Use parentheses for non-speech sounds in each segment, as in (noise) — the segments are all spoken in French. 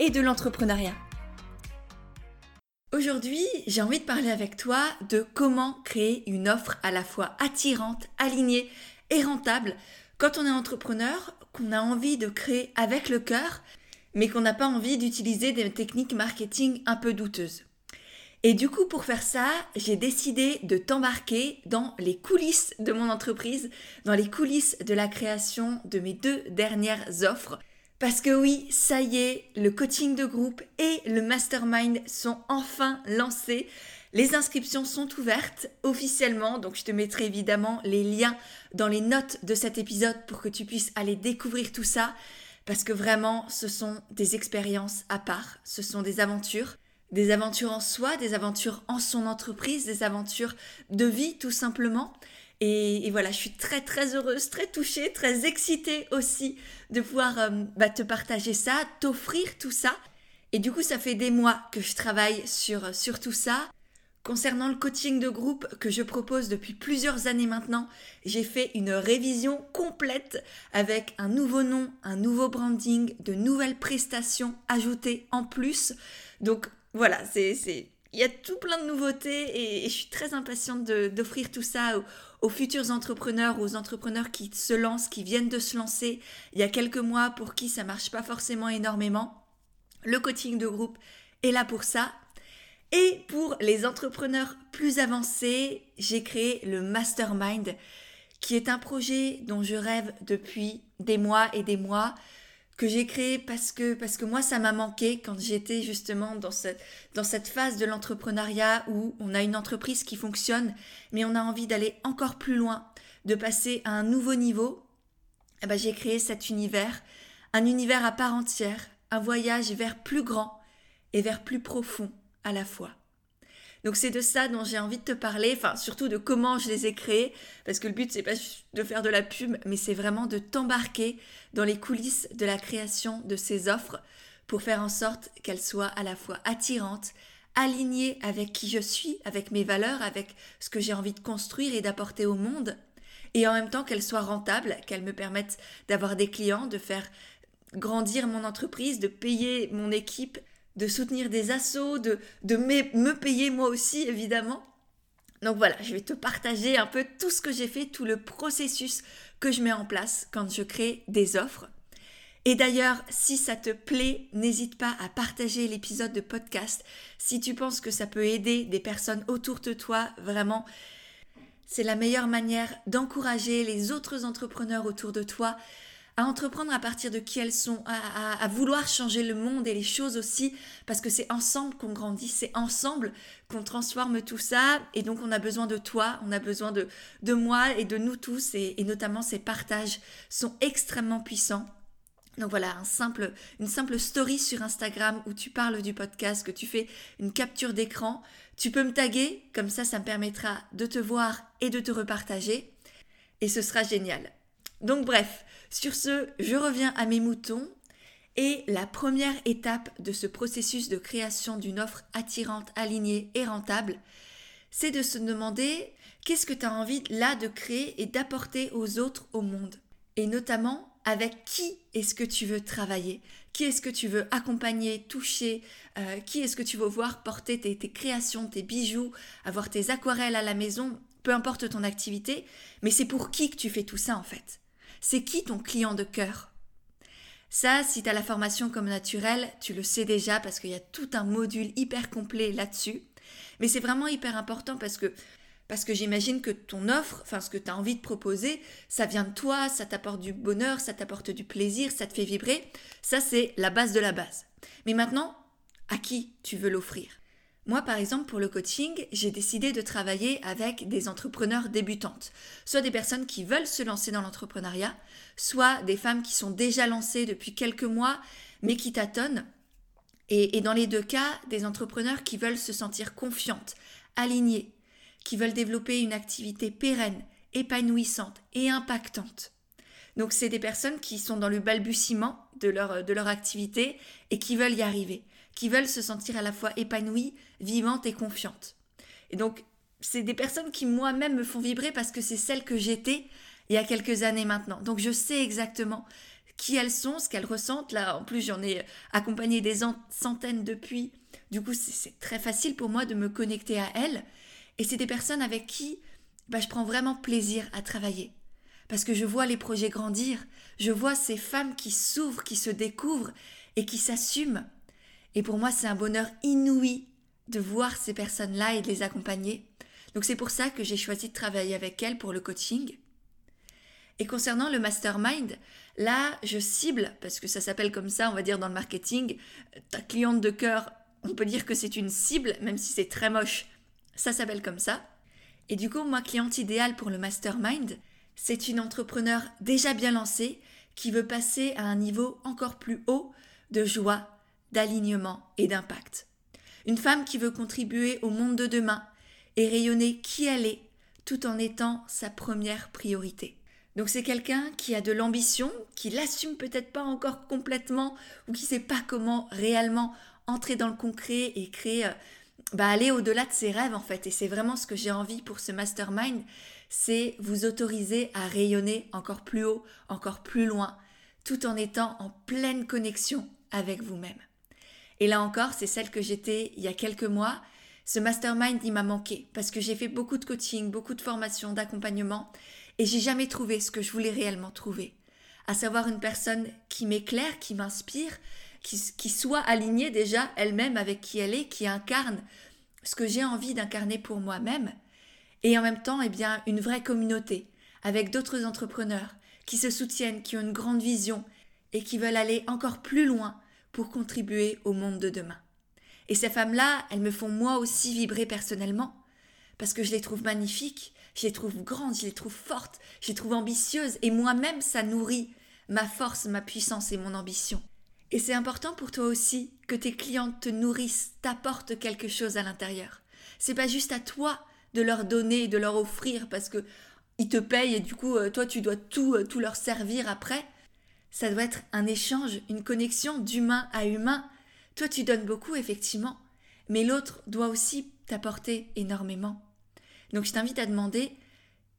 et de l'entrepreneuriat. Aujourd'hui, j'ai envie de parler avec toi de comment créer une offre à la fois attirante, alignée et rentable quand on est entrepreneur, qu'on a envie de créer avec le cœur, mais qu'on n'a pas envie d'utiliser des techniques marketing un peu douteuses. Et du coup, pour faire ça, j'ai décidé de t'embarquer dans les coulisses de mon entreprise, dans les coulisses de la création de mes deux dernières offres. Parce que oui, ça y est, le coaching de groupe et le mastermind sont enfin lancés. Les inscriptions sont ouvertes officiellement, donc je te mettrai évidemment les liens dans les notes de cet épisode pour que tu puisses aller découvrir tout ça. Parce que vraiment, ce sont des expériences à part, ce sont des aventures des aventures en soi, des aventures en son entreprise, des aventures de vie tout simplement. Et, voilà, je suis très très heureuse, très touchée, très excitée aussi de pouvoir euh, bah, te partager ça, t'offrir tout ça. Et du coup, ça fait des mois que je travaille sur, sur tout ça. Concernant le coaching de groupe que je propose depuis plusieurs années maintenant, j'ai fait une révision complète avec un nouveau nom, un nouveau branding, de nouvelles prestations ajoutées en plus. Donc voilà, c'est, il y a tout plein de nouveautés et, je suis très impatiente d'offrir tout ça futurs entrepreneurs, aux entrepreneurs qui se lancent, qui viennent de se lancer il y a quelques mois pour qui ça marche pas forcément énormément. Le coaching de groupe est là pour ça. Et pour les entrepreneurs plus avancés, j'ai créé le Mastermind, qui est un projet dont je rêve depuis des mois et des mois que j'ai créé parce que, parce que moi, ça m'a manqué quand j'étais justement dans cette, dans cette phase de l'entrepreneuriat où on a une entreprise qui fonctionne, mais on a envie d'aller encore plus loin, de passer à un nouveau niveau. Eh ben, j'ai créé cet univers, un univers à part entière, un voyage vers plus grand et vers plus profond à la fois. Donc c'est de ça dont j'ai envie de te parler, enfin surtout de comment je les ai créés, parce que le but c'est pas de faire de la pub, mais c'est vraiment de t'embarquer dans les coulisses de la création de ces offres pour faire en sorte qu'elles soient à la fois attirantes, alignées avec qui je suis, avec mes valeurs, avec ce que j'ai envie de construire et d'apporter au monde, et en même temps qu'elles soient rentables, qu'elles me permettent d'avoir des clients, de faire grandir mon entreprise, de payer mon équipe de soutenir des assauts, de, de me payer moi aussi évidemment. Donc voilà, je vais te partager un peu tout ce que j'ai fait, tout le processus que je mets en place quand je crée des offres. Et d'ailleurs, si ça te plaît, n'hésite pas à partager l'épisode de podcast. Si tu penses que ça peut aider des personnes autour de toi, vraiment, c'est la meilleure manière d'encourager les autres entrepreneurs autour de toi à entreprendre à partir de qui elles sont, à, vouloir changer le monde et les choses aussi, parce que c'est ensemble qu'on grandit, c'est ensemble qu'on transforme tout ça, et donc on a besoin de toi, on a besoin de, de moi et de nous tous, et, notamment ces partages sont extrêmement puissants. Donc voilà, un simple, une simple story sur Instagram où tu parles du podcast, que tu fais une capture d'écran. Tu peux me taguer, comme ça, ça me permettra de te voir et de te repartager. Et ce sera génial. Donc bref, sur ce, je reviens à mes moutons et la première étape de ce processus de création d'une offre attirante, alignée et rentable, c'est de se demander qu'est-ce que tu as envie là de créer et d'apporter aux autres au monde? Et notamment avec qui est-ce que tu veux travailler, qui est-ce que tu veux accompagner, toucher, euh, qui est-ce que tu veux voir porter tes, tes créations, tes bijoux, avoir tes aquarelles à la maison, peu importe ton activité, mais c'est pour qui que tu fais tout ça en fait. C'est qui ton client de cœur? Ça, si tu as la formation comme naturelle, tu le sais déjà parce qu'il y a tout un module hyper complet là-dessus. Mais c'est vraiment hyper important parce que parce que j'imagine que ton offre, enfin ce que tu as envie de proposer, ça vient de toi, ça t'apporte du bonheur, ça t'apporte du plaisir, ça te fait vibrer. Ça, c'est la base de la base. Mais maintenant, à qui tu veux l'offrir? Moi, par exemple, pour le coaching, j'ai décidé de travailler avec des entrepreneurs débutantes, soit des personnes qui veulent se lancer dans l'entrepreneuriat, soit des femmes qui sont déjà lancées depuis quelques mois, mais qui tâtonnent. Et, dans les deux cas, des entrepreneurs qui veulent se sentir confiantes, alignées, qui veulent développer une activité pérenne, épanouissante et impactante. Donc c'est des personnes qui sont dans le balbutiement de leur, de leur activité et qui veulent y arriver, qui veulent se sentir à la fois épanouies, vivantes et confiantes. Et donc c'est des personnes qui moi-même me font vibrer parce que c'est celles que j'étais il y a quelques années maintenant. Donc je sais exactement qui elles sont, ce qu'elles ressentent. Là, en plus, j'en ai accompagné des centaines depuis. Du coup, c'est très facile pour moi de me connecter à elles. Et c'est des personnes avec qui bah, je prends vraiment plaisir à travailler. Parce que je vois les projets grandir, je vois ces femmes qui s'ouvrent, qui se découvrent et qui s'assument. Et pour moi, c'est un bonheur inouï de voir ces personnes-là et de les accompagner. Donc c'est pour ça que j'ai choisi de travailler avec elles pour le coaching. Et concernant le mastermind, là, je cible, parce que ça s'appelle comme ça, on va dire dans le marketing, ta cliente de cœur, on peut dire que c'est une cible, même si c'est très moche, ça s'appelle comme ça. Et du coup, moi, cliente idéale pour le mastermind, c'est une entrepreneur déjà bien lancée qui veut passer à un niveau encore plus haut de joie, d'alignement et d'impact. Une femme qui veut contribuer au monde de demain et rayonner qui elle est tout en étant sa première priorité. Donc c'est quelqu'un qui a de l'ambition, qui l'assume peut-être pas encore complètement ou qui sait pas comment réellement entrer dans le concret et créer euh, bah, aller au-delà de ses rêves en fait et c'est vraiment ce que j'ai envie pour ce mastermind, c'est vous autoriser à rayonner encore plus haut, encore plus loin tout en étant en pleine connexion avec vous-même. Et là encore, c'est celle que j'étais il y a quelques mois. Ce mastermind, il m'a manqué parce que j'ai fait beaucoup de coaching, beaucoup de formations, d'accompagnement et j'ai jamais trouvé ce que je voulais réellement trouver. À savoir une personne qui m'éclaire, qui m'inspire, qui, soit alignée déjà elle-même avec qui elle est, qui incarne ce que j'ai envie d'incarner pour moi-même. Et en même temps, eh bien, une vraie communauté avec d'autres entrepreneurs qui se soutiennent, qui ont une grande vision et qui veulent aller encore plus loin pour contribuer au monde de demain. Et ces femmes-là, elles me font moi aussi vibrer personnellement, parce que je les trouve magnifiques, je les trouve grandes, je les trouve fortes, je les trouve ambitieuses, et moi-même, ça nourrit ma force, ma puissance et mon ambition. Et c'est important pour toi aussi que tes clientes te nourrissent, t'apportent quelque chose à l'intérieur. C'est pas juste à toi de leur donner, de leur offrir parce que ils te payent et du coup euh, toi tu dois tout, euh, tout leur servir après. Ça doit être un échange, une connexion d'humain à humain. Toi tu donnes beaucoup effectivement, mais l'autre doit aussi t'apporter énormément. Donc je t'invite à demander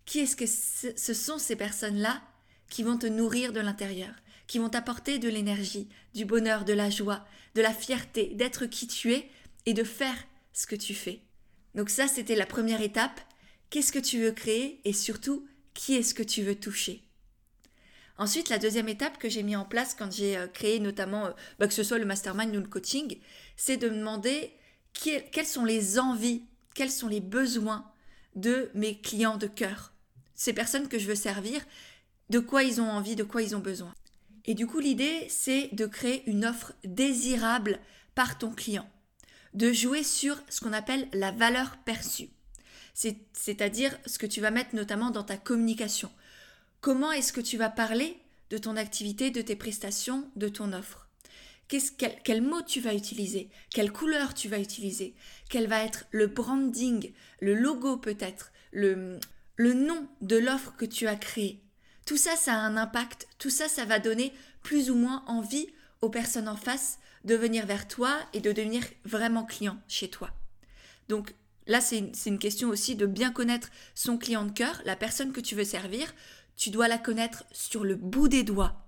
qui est-ce que ce sont ces personnes-là qui vont te nourrir de l'intérieur, qui vont t'apporter de l'énergie, du bonheur, de la joie, de la fierté, d'être qui tu es et de faire ce que tu fais? Donc ça, c'était la première étape. Qu'est-ce que tu veux créer et surtout, qui est-ce que tu veux toucher? Ensuite, la deuxième étape que j'ai mis en place quand j'ai euh, créé notamment, euh, bah, que ce soit le mastermind ou le coaching, c'est de demander quelles sont les envies, quels sont les besoins de mes clients de cœur. Ces personnes que je veux servir, de quoi ils ont envie, de quoi ils ont besoin. Et du coup, l'idée, c'est de créer une offre désirable par ton client, de jouer sur ce qu'on appelle la valeur perçue, c'est-à-dire ce que tu vas mettre notamment dans ta communication. Comment est-ce que tu vas parler de ton activité, de tes prestations, de ton offre? Quel, mot tu vas utiliser, quelle couleur tu vas utiliser, quel va être le branding, le logo peut-être, le, le nom de l'offre que tu as créée? Tout ça, ça a un impact, tout ça, ça va donner plus ou moins envie aux personnes en face de venir vers toi et de devenir vraiment client chez toi. Donc là, c'est une, une question aussi de bien connaître son client de cœur, la personne que tu veux servir. Tu dois la connaître sur le bout des doigts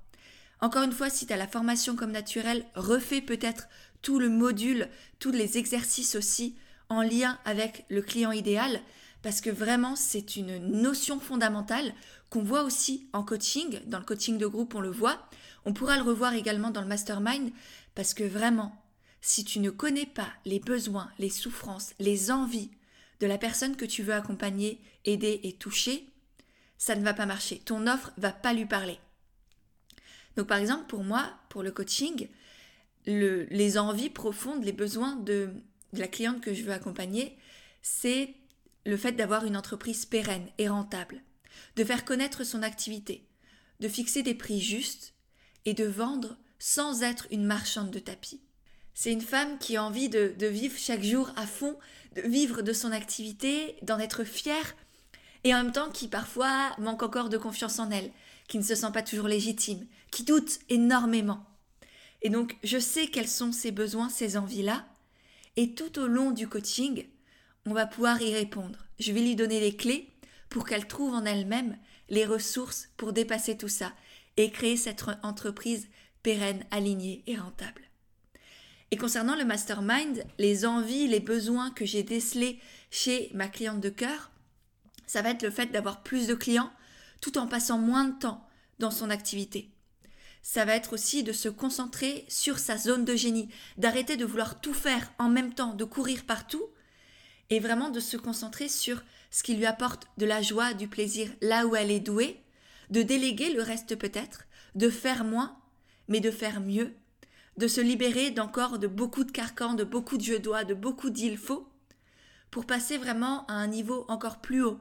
encore une fois, si tu as la formation comme naturelle, refais peut-être tout le module, tous les exercices aussi en lien avec le client idéal, parce que vraiment, c'est une notion fondamentale qu'on voit aussi en coaching, dans le coaching de groupe, on le voit. On pourra le revoir également dans le mastermind, parce que vraiment, si tu ne connais pas les besoins, les souffrances, les envies de la personne que tu veux accompagner, aider et toucher, ça ne va pas marcher. Ton offre va pas lui parler. Donc par exemple, pour moi, pour le coaching, les envies profondes, les besoins de, la cliente que je veux accompagner, c'est le fait d'avoir une entreprise pérenne et rentable, de faire connaître son activité, de fixer des prix justes et de vendre sans être une marchande de tapis. C'est une femme qui a envie de, de, vivre chaque jour à fond, de vivre de son activité, d'en être fière, et en même temps qui parfois manque encore de confiance en elle, qui ne se sent pas toujours légitime, qui doute énormément. Et donc, je sais quels sont ses besoins, ses envies-là, et tout au long du coaching, on va pouvoir y répondre. Je vais lui donner les clés pour qu'elle trouve en elle-même les ressources pour dépasser tout ça et créer cette entreprise pérenne, alignée et rentable. Et concernant le mastermind, les envies, les besoins que j'ai décelés chez ma cliente de cœur, ça va être le fait d'avoir plus de clients tout en passant moins de temps dans son activité. Ça va être aussi de se concentrer sur sa zone de génie, d'arrêter de vouloir tout faire en même temps, de courir partout, et vraiment de se concentrer sur ce qui lui apporte de la joie, du plaisir là où elle est douée, de déléguer le reste peut-être, de faire moins, mais de faire mieux, de se libérer d'encore de beaucoup de carcans, de beaucoup de je dois, de beaucoup d'il faut, pour passer vraiment à un niveau encore plus haut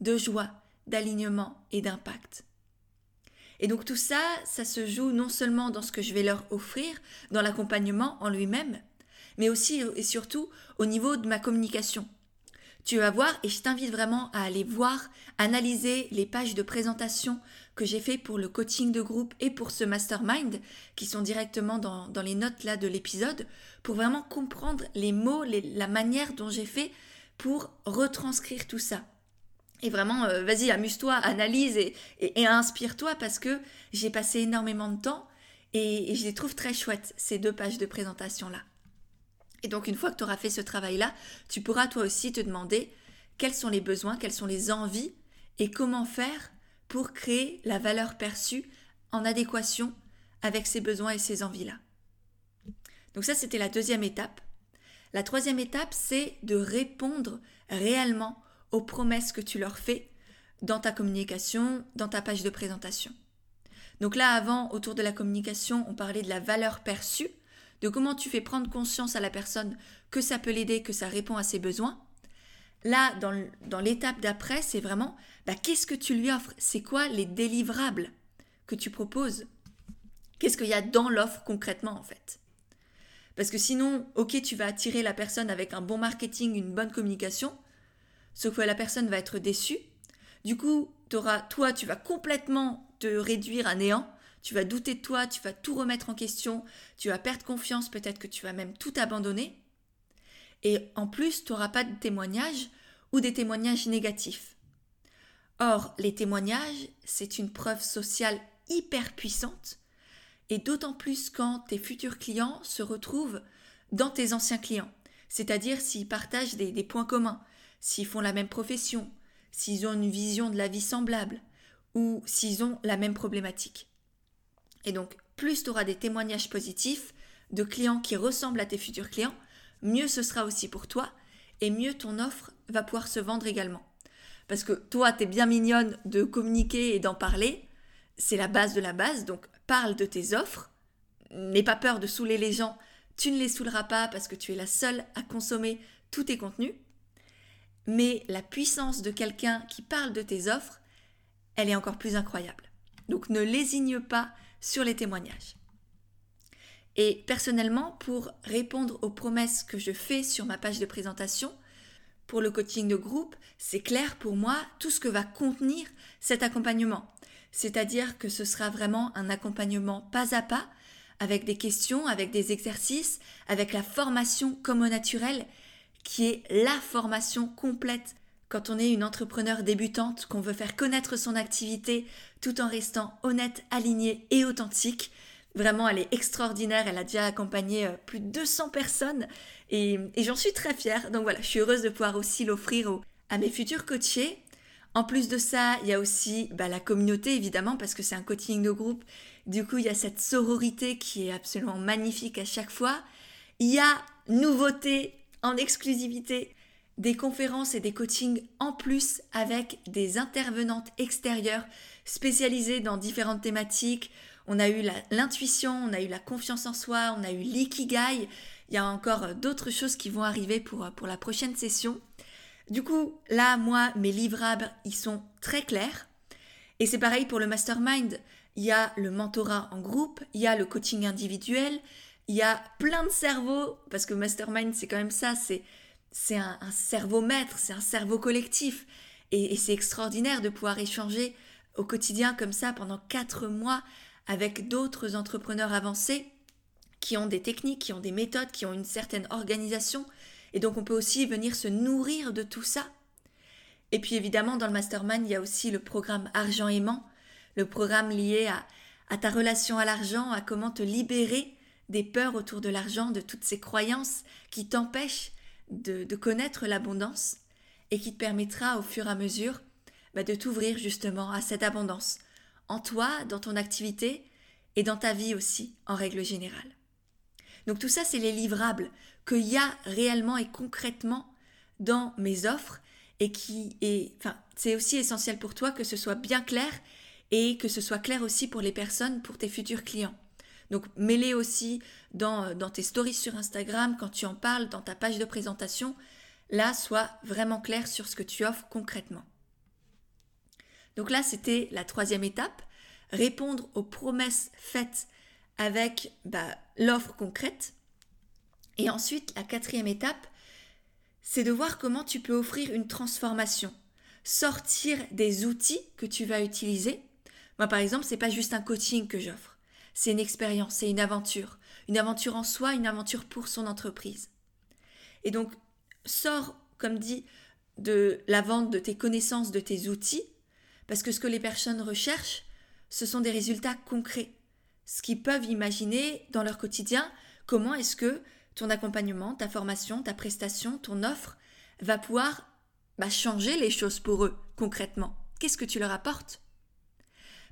de joie, d'alignement et d'impact. Et donc tout ça, ça se joue non seulement dans ce que je vais leur offrir, dans l'accompagnement en lui-même, mais aussi et surtout au niveau de ma communication. Tu vas voir, et je t'invite vraiment à aller voir, analyser les pages de présentation que j'ai fait pour le coaching de groupe et pour ce mastermind, qui sont directement dans, les notes là de l'épisode, pour vraiment comprendre les mots, la manière dont j'ai fait pour retranscrire tout ça. Et vraiment, euh, vas-y, amuse-toi, analyse et, inspire-toi parce que j'ai passé énormément de temps et, et je les trouve très chouettes, ces deux pages de présentation-là. Et donc une fois que tu auras fait ce travail-là, tu pourras toi aussi te demander quels sont les besoins, quelles sont les envies et comment faire pour créer la valeur perçue en adéquation avec ces besoins et ces envies-là. Donc ça, c'était la deuxième étape. La troisième étape, c'est de répondre réellement aux promesses que tu leur fais dans ta communication, dans ta page de présentation. Donc là, avant, autour de la communication, on parlait de la valeur perçue de comment tu fais prendre conscience à la personne que ça peut l'aider, que ça répond à ses besoins. Là, dans, l'étape d'après, c'est vraiment bah, qu'est-ce que tu lui offres? C'est quoi les délivrables que tu proposes? Qu'est-ce qu'il y a dans l'offre concrètement en fait? Parce que sinon, ok, tu vas attirer la personne avec un bon marketing, une bonne communication, sauf que la personne va être déçue. Du coup, auras, toi, tu vas complètement te réduire à néant tu vas douter de toi, tu vas tout remettre en question, tu vas perdre confiance, peut-être que tu vas même tout abandonner. Et en plus, tu n'auras pas de témoignages ou des témoignages négatifs. Or, les témoignages, c'est une preuve sociale hyper puissante, et d'autant plus quand tes futurs clients se retrouvent dans tes anciens clients, c'est-à-dire s'ils partagent des, des points communs, s'ils font la même profession, s'ils ont une vision de la vie semblable, ou s'ils ont la même problématique. Et donc, plus tu auras des témoignages positifs de clients qui ressemblent à tes futurs clients, mieux ce sera aussi pour toi et mieux ton offre va pouvoir se vendre également. Parce que toi, tu es bien mignonne de communiquer et d'en parler, c'est la base de la base, donc parle de tes offres, n'aie pas peur de saouler les gens, tu ne les saouleras pas parce que tu es la seule à consommer tous tes contenus, mais la puissance de quelqu'un qui parle de tes offres, elle est encore plus incroyable. Donc ne lésigne pas sur les témoignages. Et personnellement, pour répondre aux promesses que je fais sur ma page de présentation, pour le coaching de groupe, c'est clair pour moi tout ce que va contenir cet accompagnement. C'est-à-dire que ce sera vraiment un accompagnement pas à pas, avec des questions, avec des exercices, avec la formation comme au naturel, qui est la formation complète quand on est une entrepreneur débutante, qu'on veut faire connaître son activité tout en restant honnête, aligné et authentique. Vraiment, elle est extraordinaire. Elle a déjà accompagné euh, plus de 200 personnes et, j'en suis très fière. Donc voilà, je suis heureuse de pouvoir aussi l'offrir à mes futurs coachés. En plus de ça, il y a aussi bah, la communauté, évidemment, parce que c'est un coaching de groupe. Du coup, il y a cette sororité qui est absolument magnifique à chaque fois. Il y a nouveauté en exclusivité des conférences et des coachings en plus avec des intervenantes extérieures spécialisées dans différentes thématiques. On a eu l'intuition, on a eu la confiance en soi, on a eu l'ikigai. Il y a encore d'autres choses qui vont arriver pour, pour la prochaine session. Du coup, là, moi, mes livrables, ils sont très clairs. Et c'est pareil pour le mastermind. Il y a le mentorat en groupe, il y a le coaching individuel, Il y a plein de cerveaux, parce que mastermind, c'est quand même ça, c'est, un, cerveau maître, c'est un cerveau collectif. Et, c'est extraordinaire de pouvoir échanger au quotidien comme ça pendant quatre mois avec d'autres entrepreneurs avancés qui ont des techniques, qui ont des méthodes, qui ont une certaine organisation. Et donc on peut aussi venir se nourrir de tout ça. Et puis évidemment, dans le mastermind, il y a aussi le programme Argent aimant, le programme lié à ta relation à l'argent, à comment te libérer des peurs autour de l'argent, de toutes ces croyances qui t'empêchent de, connaître l'abondance et qui te permettra au fur et à mesure bah, de t'ouvrir justement à cette abondance, en toi, dans ton activité et dans ta vie aussi, en règle générale. Donc tout ça, c'est les livrables qu'il y a réellement et concrètement dans mes offres et qui est, enfin, c'est aussi essentiel pour toi que ce soit bien clair et que ce soit clair aussi pour les personnes, pour tes futurs clients. Donc mets-les aussi dans, tes stories sur Instagram, quand tu en parles, dans ta page de présentation. Là, sois vraiment clair sur ce que tu offres concrètement. Donc là, c'était la troisième étape, répondre aux promesses faites avec bah, l'offre concrète. Et ensuite, la quatrième étape, c'est de voir comment tu peux offrir une transformation, sortir des outils que tu vas utiliser. Moi, par exemple, c'est pas juste un coaching que j'offre, c'est une expérience, c'est une aventure, une aventure en soi, une aventure pour son entreprise. Et donc, sors, comme dit, de la vente de tes connaissances, de tes outils, parce que ce que les personnes recherchent, ce sont des résultats concrets ce qu'ils peuvent imaginer dans leur quotidien, comment est-ce que ton accompagnement, ta formation, ta prestation, ton offre va pouvoir bah, changer les choses pour eux concrètement. Qu'est-ce que tu leur apportes?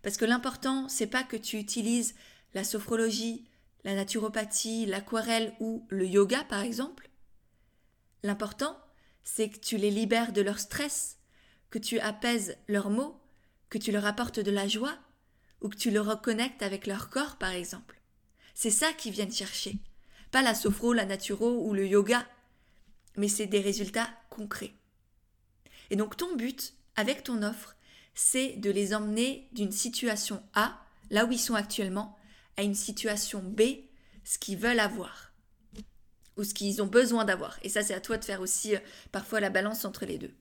Parce que l'important, c'est pas que tu utilises la sophrologie, la naturopathie, l'aquarelle ou le yoga par exemple. L'important, c'est que tu les libères de leur stress, que tu apaises leurs maux, que tu leur apportes de la joie, ou que tu le reconnectes avec leur corps, par exemple. C'est ça qu'ils viennent chercher. Pas la sophro, la naturo ou le yoga, mais c'est des résultats concrets. Et donc ton but avec ton offre, c'est de les emmener d'une situation A, là où ils sont actuellement, à une situation B, ce qu'ils veulent avoir ou ce qu'ils ont besoin d'avoir. Et ça, c'est à toi de faire aussi euh, parfois la balance entre les deux.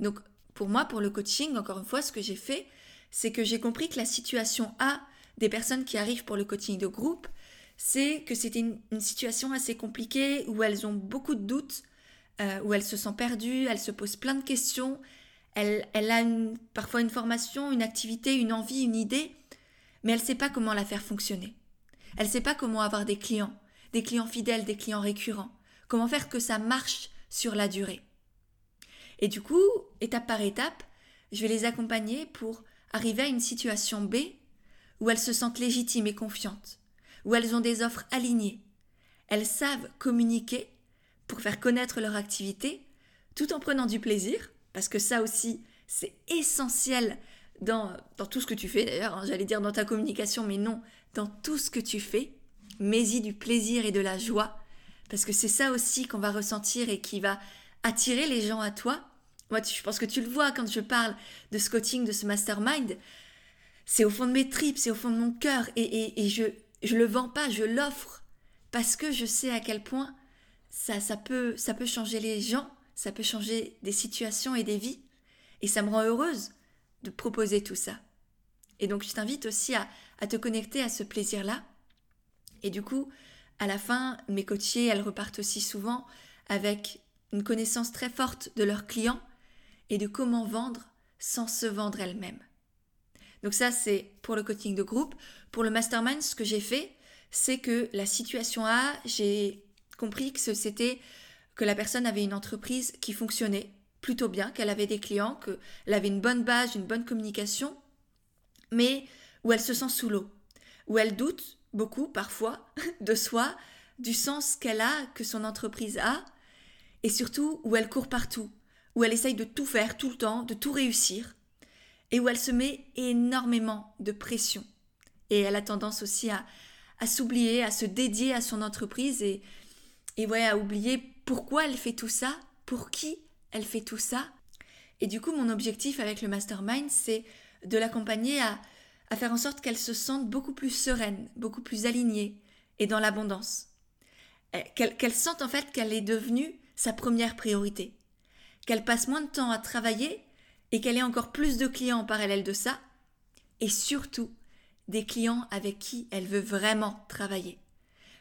Donc, pour moi, pour le coaching, encore une fois, ce que j'ai fait, c'est que j'ai compris que la situation A des personnes qui arrivent pour le coaching de groupe, c'est que c'était une, situation assez compliquée où elles ont beaucoup de doutes, euh, où elles se sentent perdues, elles se posent plein de questions, elle, elle a parfois une formation, une activité, une envie, une idée, mais elle ne sait pas comment la faire fonctionner. Elle ne sait pas comment avoir des clients, des clients fidèles, des clients récurrents, comment faire que ça marche sur la durée. Et du coup, étape par étape, je vais les accompagner pour arriver à une situation B où elles se sentent légitimes et confiantes, où elles ont des offres alignées. Elles savent communiquer pour faire connaître leur activité tout en prenant du plaisir, parce que ça aussi, c'est essentiel dans, dans, tout ce que tu fais d'ailleurs, hein, j'allais dire dans ta communication, mais non, dans tout ce que tu fais, mets-y du plaisir et de la joie, parce que c'est ça aussi qu'on va ressentir et qui va attirer les gens à toi moi, je pense que tu le vois quand je parle de ce coaching, de ce mastermind. C'est au fond de mes tripes, c'est au fond de mon cœur. Et, je ne le vends pas, je l'offre. Parce que je sais à quel point ça, ça, peut, ça peut changer les gens, ça peut changer des situations et des vies. Et ça me rend heureuse de proposer tout ça. Et donc, je t'invite aussi à, te connecter à ce plaisir-là. Et du coup, à la fin, mes coachées, elles repartent aussi souvent avec une connaissance très forte de leurs clients et de comment vendre sans se vendre elle-même. Donc ça, c'est pour le coaching de groupe. Pour le mastermind, ce que j'ai fait, c'est que la situation A, j'ai compris que c'était que la personne avait une entreprise qui fonctionnait plutôt bien, qu'elle avait des clients, qu'elle avait une bonne base, une bonne communication, mais où elle se sent sous l'eau, où elle doute beaucoup parfois (laughs) de soi, du sens qu'elle a, que son entreprise a, et surtout où elle court partout, où elle essaye de tout faire tout le temps, de tout réussir, et où elle se met énormément de pression. Et elle a tendance aussi à, à s'oublier, à se dédier à son entreprise et, et à oublier pourquoi elle fait tout ça, pour qui elle fait tout ça. Et du coup, mon objectif avec le mastermind, c'est de l'accompagner à, faire en sorte qu'elle se sente beaucoup plus sereine, beaucoup plus alignée, et dans l'abondance. Qu'elle sente en fait qu'elle est devenue sa première priorité. Qu'elle passe moins de temps à travailler et qu'elle ait encore plus de clients en parallèle de ça. Et surtout, des clients avec qui elle veut vraiment travailler.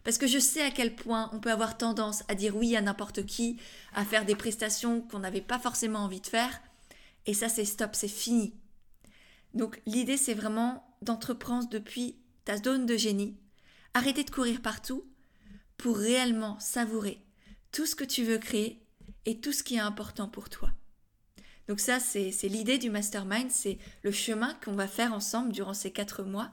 Parce que je sais à quel point on peut avoir tendance à dire oui à n'importe qui, à faire des prestations qu'on n'avait pas forcément envie de faire. Et ça, c'est stop, c'est fini. Donc l'idée, c'est vraiment d'entreprendre depuis ta zone de génie. Arrêter de courir partout pour réellement savourer tout ce que tu veux créer et tout ce qui est important pour toi. Donc ça, c'est l'idée du mastermind, c'est le chemin qu'on va faire ensemble durant ces quatre mois.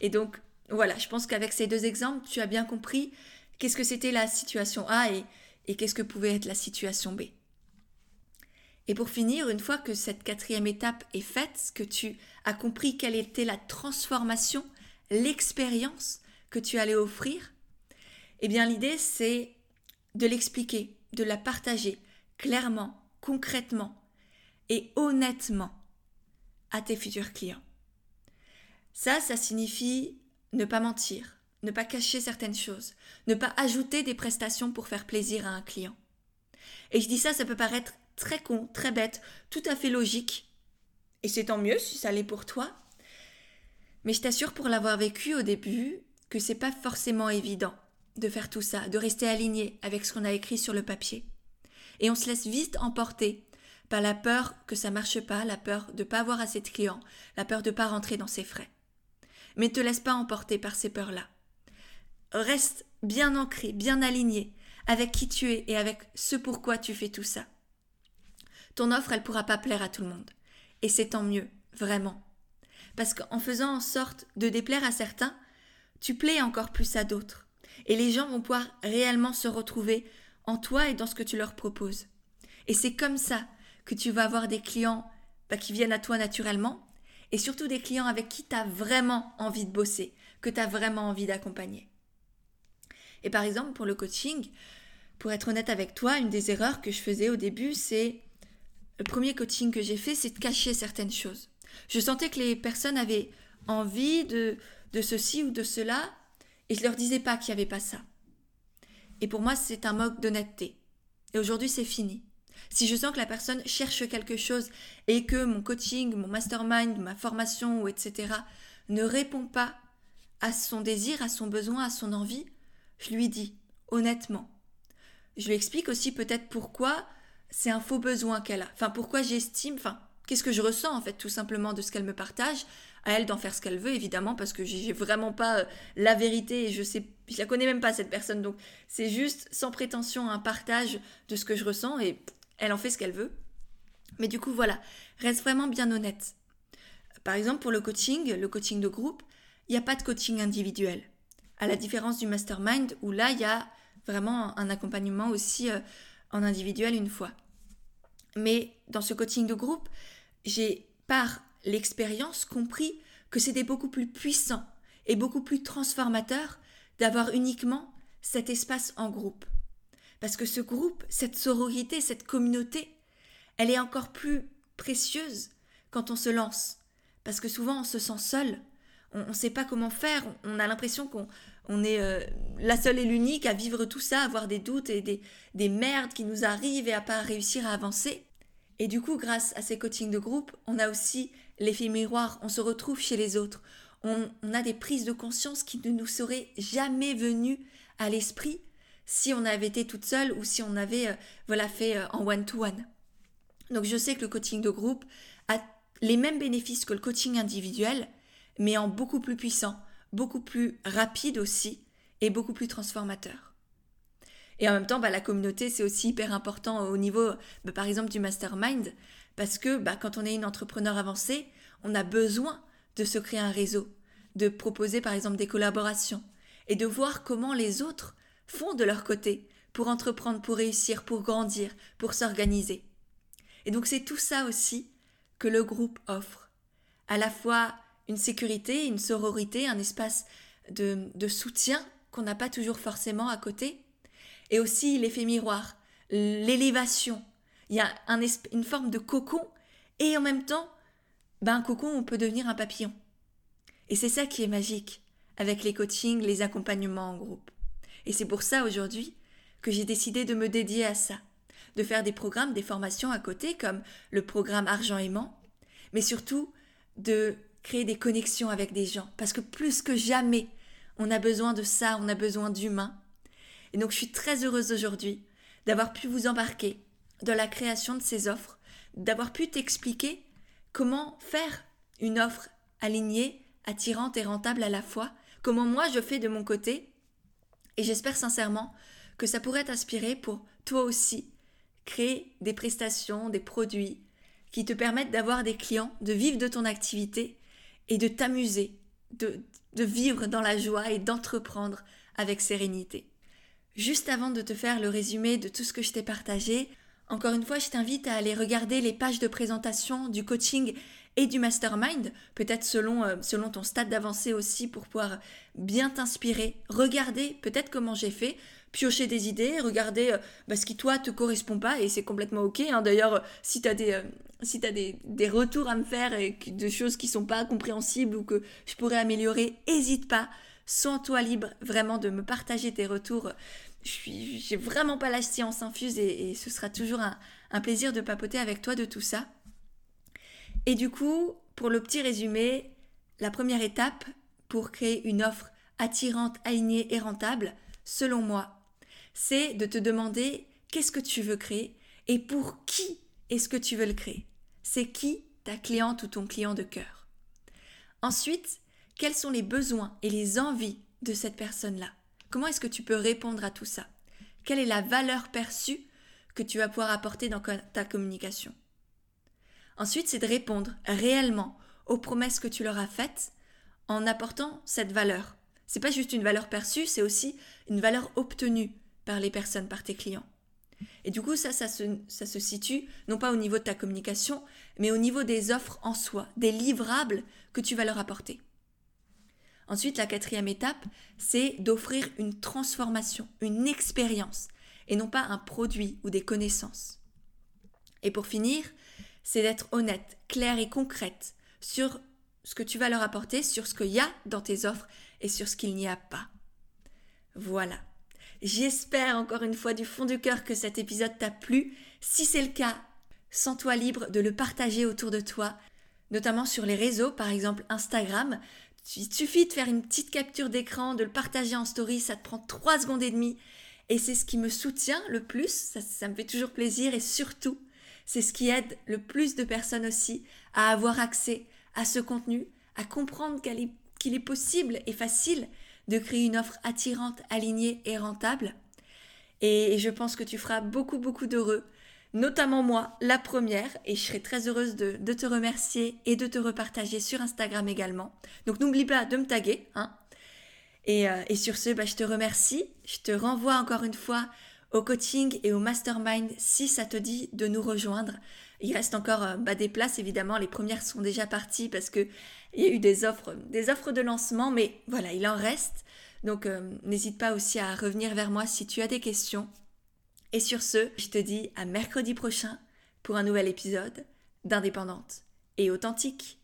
Et donc, voilà, je pense qu'avec ces deux exemples, tu as bien compris qu'est-ce que c'était la situation A et, et qu'est-ce que pouvait être la situation B. Et pour finir, une fois que cette quatrième étape est faite, que tu as compris quelle était la transformation, l'expérience que tu allais offrir, eh bien l'idée c'est de l'expliquer, de la partager clairement, concrètement et honnêtement à tes futurs clients. Ça, ça signifie ne pas mentir, ne pas cacher certaines choses, ne pas ajouter des prestations pour faire plaisir à un client. Et je dis ça, ça peut paraître très con, très bête, tout à fait logique. Et c'est tant mieux si ça l'est pour toi. Mais je t'assure pour l'avoir vécu au début que c'est pas forcément évident de faire tout ça, de rester aligné avec ce qu'on a écrit sur le papier. Et on se laisse vite emporter par la peur que ça marche pas, la peur de pas avoir assez de clients, la peur de pas rentrer dans ses frais. Mais ne te laisse pas emporter par ces peurs-là. Reste bien ancré, bien aligné avec qui tu es et avec ce pourquoi tu fais tout ça. Ton offre, elle pourra pas plaire à tout le monde. Et c'est tant mieux, vraiment. Parce qu'en faisant en sorte de déplaire à certains, tu plais encore plus à d'autres. Et les gens vont pouvoir réellement se retrouver en toi et dans ce que tu leur proposes. Et c'est comme ça que tu vas avoir des clients bah, qui viennent à toi naturellement et surtout des clients avec qui tu as vraiment envie de bosser, que tu as vraiment envie d'accompagner. Et par exemple, pour le coaching, pour être honnête avec toi, une des erreurs que je faisais au début, c'est le premier coaching que j'ai fait, c'est de cacher certaines choses. Je sentais que les personnes avaient envie de, de ceci ou de cela, et je leur disais pas qu'il n'y avait pas ça. Et pour moi, c'est un manque d'honnêteté. Et aujourd'hui, c'est fini. Si je sens que la personne cherche quelque chose et que mon coaching, mon mastermind, ma formation, ou etc., ne répond pas à son désir, à son besoin, à son envie, je lui dis, honnêtement. Je lui explique aussi peut-être pourquoi c'est un faux besoin qu'elle a. Enfin, pourquoi j'estime, enfin, qu'est-ce que je ressens en fait tout simplement de ce qu'elle me partage à elle d'en faire ce qu'elle veut évidemment parce que j'ai vraiment pas euh, la vérité et je sais je la connais même pas cette personne donc c'est juste sans prétention un partage de ce que je ressens et elle en fait ce qu'elle veut mais du coup voilà reste vraiment bien honnête par exemple pour le coaching le coaching de groupe il n'y a pas de coaching individuel à la différence du mastermind où là il y a vraiment un accompagnement aussi euh, en individuel une fois. Mais dans ce coaching de groupe, j'ai par l'expérience compris que c'était beaucoup plus puissant et beaucoup plus transformateur d'avoir uniquement cet espace en groupe. Parce que ce groupe, cette sororité, cette communauté, elle est encore plus précieuse quand on se lance. Parce que souvent on se sent seul, on ne sait pas comment faire, on a l'impression qu'on on est euh, la seule et l'unique à vivre tout ça, à avoir des doutes et des, des merdes qui nous arrivent et à pas réussir à avancer. Et du coup, grâce à ces coachings de groupe, on a aussi l'effet miroir, on se retrouve chez les autres. On, a des prises de conscience qui ne nous seraient jamais venues à l'esprit si on avait été toute seule ou si on avait euh, voilà fait euh, en one to one. Donc je sais que le coaching de groupe a les mêmes bénéfices que le coaching individuel, mais en beaucoup plus puissant, beaucoup plus rapide aussi et beaucoup plus transformateur. Et en même temps, bah, la communauté, c'est aussi hyper important au niveau, bah, par exemple, du mastermind, parce que bah, quand on est une entrepreneur avancée, on a besoin de se créer un réseau, de proposer par exemple des collaborations et de voir comment les autres font de leur côté pour entreprendre, pour réussir, pour grandir, pour s'organiser. Et donc c'est tout ça aussi que le groupe offre. À la fois une sécurité, une sororité, un espace de, soutien qu'on n'a pas toujours forcément à côté. Et aussi l'effet miroir, l'élévation. Il y a une forme de cocon et en même temps, ben, un cocon, on peut devenir un papillon. Et c'est ça qui est magique avec les coachings, les accompagnements en groupe. Et c'est pour ça aujourd'hui que j'ai décidé de me dédier à ça, de faire des programmes, des formations à côté comme le programme Argent aimant, mais surtout de créer des connexions avec des gens parce que plus que jamais, on a besoin de ça, on a besoin d'humains. Et donc je suis très heureuse aujourd'hui d'avoir pu vous embarquer dans la création de ces offres, d'avoir pu t'expliquer comment faire une offre alignée, attirante et rentable à la fois, comment moi je fais de mon côté. Et j'espère sincèrement que ça pourrait t'inspirer pour toi aussi créer des prestations, des produits qui te permettent d'avoir des clients, de vivre de ton activité et de t'amuser, de, de vivre dans la joie et d'entreprendre avec sérénité. Juste avant de te faire le résumé de tout ce que je t'ai partagé, encore une fois, je t'invite à aller regarder les pages de présentation du coaching et du mastermind, peut-être selon, euh, selon ton stade d'avancée aussi pour pouvoir bien t'inspirer. Regarder peut-être comment j'ai fait, piocher des idées, regarder euh, bah, ce qui toi te correspond pas et c'est complètement ok. Hein. D'ailleurs, si tu as des, euh, si des, des, retours à me faire et de choses qui sont pas compréhensibles ou que je pourrais améliorer, hésite pas. Sens-toi libre vraiment de me partager tes retours je suis, j'ai vraiment pas la science infuse et, ce sera toujours un, plaisir de papoter avec toi de tout ça. Et du coup, pour le petit résumé, la première étape pour créer une offre attirante, alignée et rentable, selon moi, c'est de te demander qu'est-ce que tu veux créer et pour qui est-ce que tu veux le créer. C'est qui ta cliente ou ton client de cœur. Ensuite, quels sont les besoins et les envies de cette personne-là? Comment est-ce que tu peux répondre à tout ça? Quelle est la valeur perçue que tu vas pouvoir apporter dans ta communication? Ensuite, c'est de répondre réellement aux promesses que tu leur as faites en apportant cette valeur. C'est pas juste une valeur perçue, c'est aussi une valeur obtenue par les personnes, par tes clients. Et du coup, ça, ça se, ça se situe non pas au niveau de ta communication, mais au niveau des offres en soi, des livrables que tu vas leur apporter. Ensuite, la quatrième étape, c'est d'offrir une transformation, une expérience, et non pas un produit ou des connaissances. Et pour finir, c'est d'être honnête, claire et concrète sur ce que tu vas leur apporter, sur ce qu'il y a dans tes offres et sur ce qu'il n'y a pas. Voilà. J'espère encore une fois du fond du cœur que cet épisode t'a plu. Si c'est le cas, sens-toi libre de le partager autour de toi, notamment sur les réseaux, par exemple Instagram. Il suffit de faire une petite capture d'écran, de le partager en story, ça te prend 3 secondes et demie. Et c'est ce qui me soutient le plus, ça, me fait toujours plaisir et surtout, c'est ce qui aide le plus de personnes aussi à avoir accès à ce contenu, à comprendre qu'il est, possible et facile de créer une offre attirante, alignée et rentable. Et je pense que tu feras beaucoup, beaucoup d'heureux notamment moi, la première, et je serai très heureuse de, te remercier et de te repartager sur Instagram également. Donc n'oublie pas de me taguer. Hein. Et, euh, sur ce, bah, je te remercie. Je te renvoie encore une fois au coaching et au mastermind si ça te dit de nous rejoindre. Il reste encore euh, bah, des places évidemment, les premières sont déjà parties parce que il y a eu des offres, des offres de lancement, mais voilà, il en reste. Donc euh, n'hésite pas aussi à revenir vers moi si tu as des questions. Et sur ce, je te dis à mercredi prochain pour un nouvel épisode d'Indépendante et authentique.